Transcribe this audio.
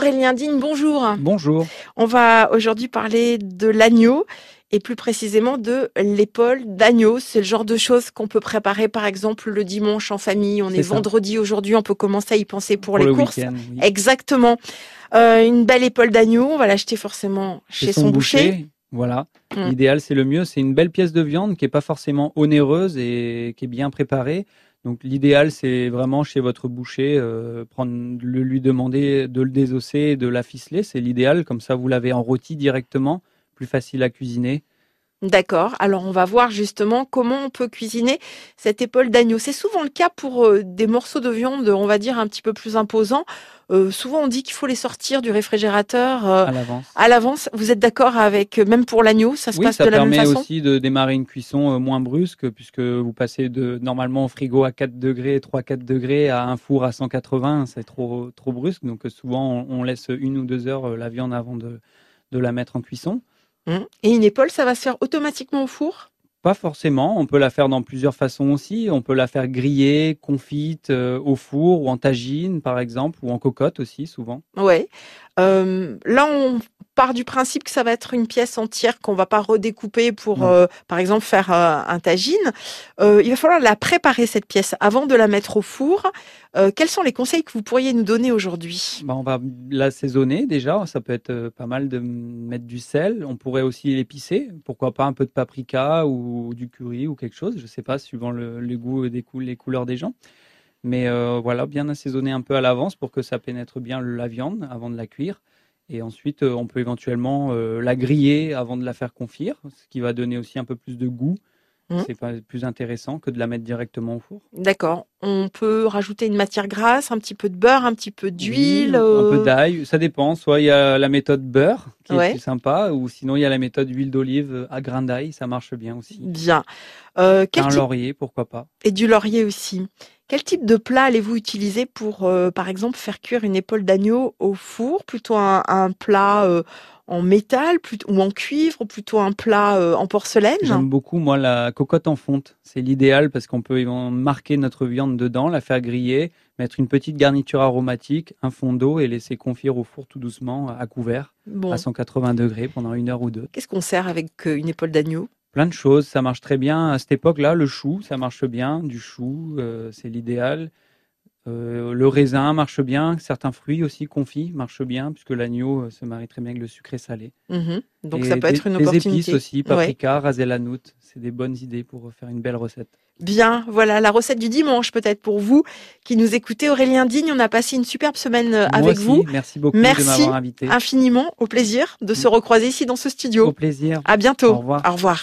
Aurélien Digne, bonjour. Bonjour. On va aujourd'hui parler de l'agneau et plus précisément de l'épaule d'agneau. C'est le genre de choses qu'on peut préparer par exemple le dimanche en famille. On est, vendredi aujourd'hui, on peut commencer à y penser pour, les courses. Exactement. Euh, une belle épaule d'agneau, on va l'acheter forcément chez son, boucher. Voilà. Mm. L'idéal, c'est le mieux. C'est une belle pièce de viande qui est pas forcément onéreuse et qui est bien préparée. Donc l'idéal, c'est vraiment chez votre boucher, euh, prendre, le, lui demander de le désosser, de la ficeler. C'est l'idéal. Comme ça, vous l'avez en rôti directement, plus facile à cuisiner. D'accord. Alors on va voir justement comment on peut cuisiner cette épaule d'agneau. C'est souvent le cas pour euh, des morceaux de viande, on va dire un petit peu plus imposants. Euh, souvent on dit qu'il faut les sortir du réfrigérateur euh, à l'avance. À l'avance. Vous êtes d'accord avec même pour l'agneau, ça se passe de la même façon? ça permet aussi de démarrer une cuisson moins brusque puisque vous passez de normalement au frigo à 4 degrés, 3-4 degrés à un four à 180, c'est trop trop brusque. Donc souvent on, laisse une ou deux heures la viande avant de de la mettre en cuisson. Mmh. Et une épaule, ça va se faire automatiquement au four? Pas forcément. On peut la faire dans plusieurs façons aussi. On peut la faire griller, confite, euh, au four ou en tagine, par exemple, ou en cocotte aussi, souvent. Ouais. Euh, là, on part du principe que ça va être une pièce entière qu'on va pas redécouper pour, euh, par exemple, faire euh, un tagine. il va falloir la préparer cette pièce avant de la mettre au four. quels sont les conseils que vous pourriez nous donner aujourd'hui? Bah, On va l'assaisonner déjà. Ça peut être pas mal de mettre du sel. On pourrait aussi l'épicer. Pourquoi pas un peu de paprika ou du curry ou quelque chose. Je sais pas, suivant le, goût des les couleurs des gens. Mais euh, voilà, bien assaisonner un peu à l'avance pour que ça pénètre bien la viande avant de la cuire. Et ensuite, euh, on peut éventuellement euh, la griller avant de la faire confire, ce qui va donner aussi un peu plus de goût. Mmh. C'est pas plus intéressant que de la mettre directement au four? D'accord. On peut rajouter une matière grasse, un petit peu de beurre, un petit peu d'huile. un peu d'ail, ça dépend. Soit il y a la méthode beurre qui est plus sympa, ou sinon il y a la méthode huile d'olive à grain d'ail, ça marche bien aussi. Bien. un laurier, pourquoi pas. Et du laurier aussi. Quel type de plat allez-vous utiliser pour, euh, par exemple, faire cuire une épaule d'agneau au four? Plutôt un, plat euh, en métal ou en cuivre, ou plutôt un plat euh, en porcelaine J'aime beaucoup, moi, la cocotte en fonte. C'est l'idéal parce qu'on peut marquer notre viande dedans, la faire griller, mettre une petite garniture aromatique, un fond d'eau et laisser confire au four tout doucement à couvert à 180 degrés pendant une heure ou deux. Qu'est-ce qu'on sert avec une épaule d'agneau? Plein de choses, ça marche très bien. À cette époque-là, le chou, ça marche bien. Du chou, euh, c'est l'idéal. Euh, le raisin marche bien. Certains fruits aussi confits marchent bien, puisque l'agneau euh, se marie très bien avec le sucré salé. Mhm. Donc ça peut être une opportunité. Des épices aussi, paprika, ouais. la noute. C'est des bonnes idées pour faire une belle recette. Bien, voilà la recette du dimanche peut-être pour vous qui nous écoutez. Aurélien Digne, on a passé une superbe semaine avec vous. Merci beaucoup Merci de m'avoir invité. infiniment, au plaisir de se recroiser ici dans ce studio. Au plaisir. À bientôt. Au revoir. Au revoir.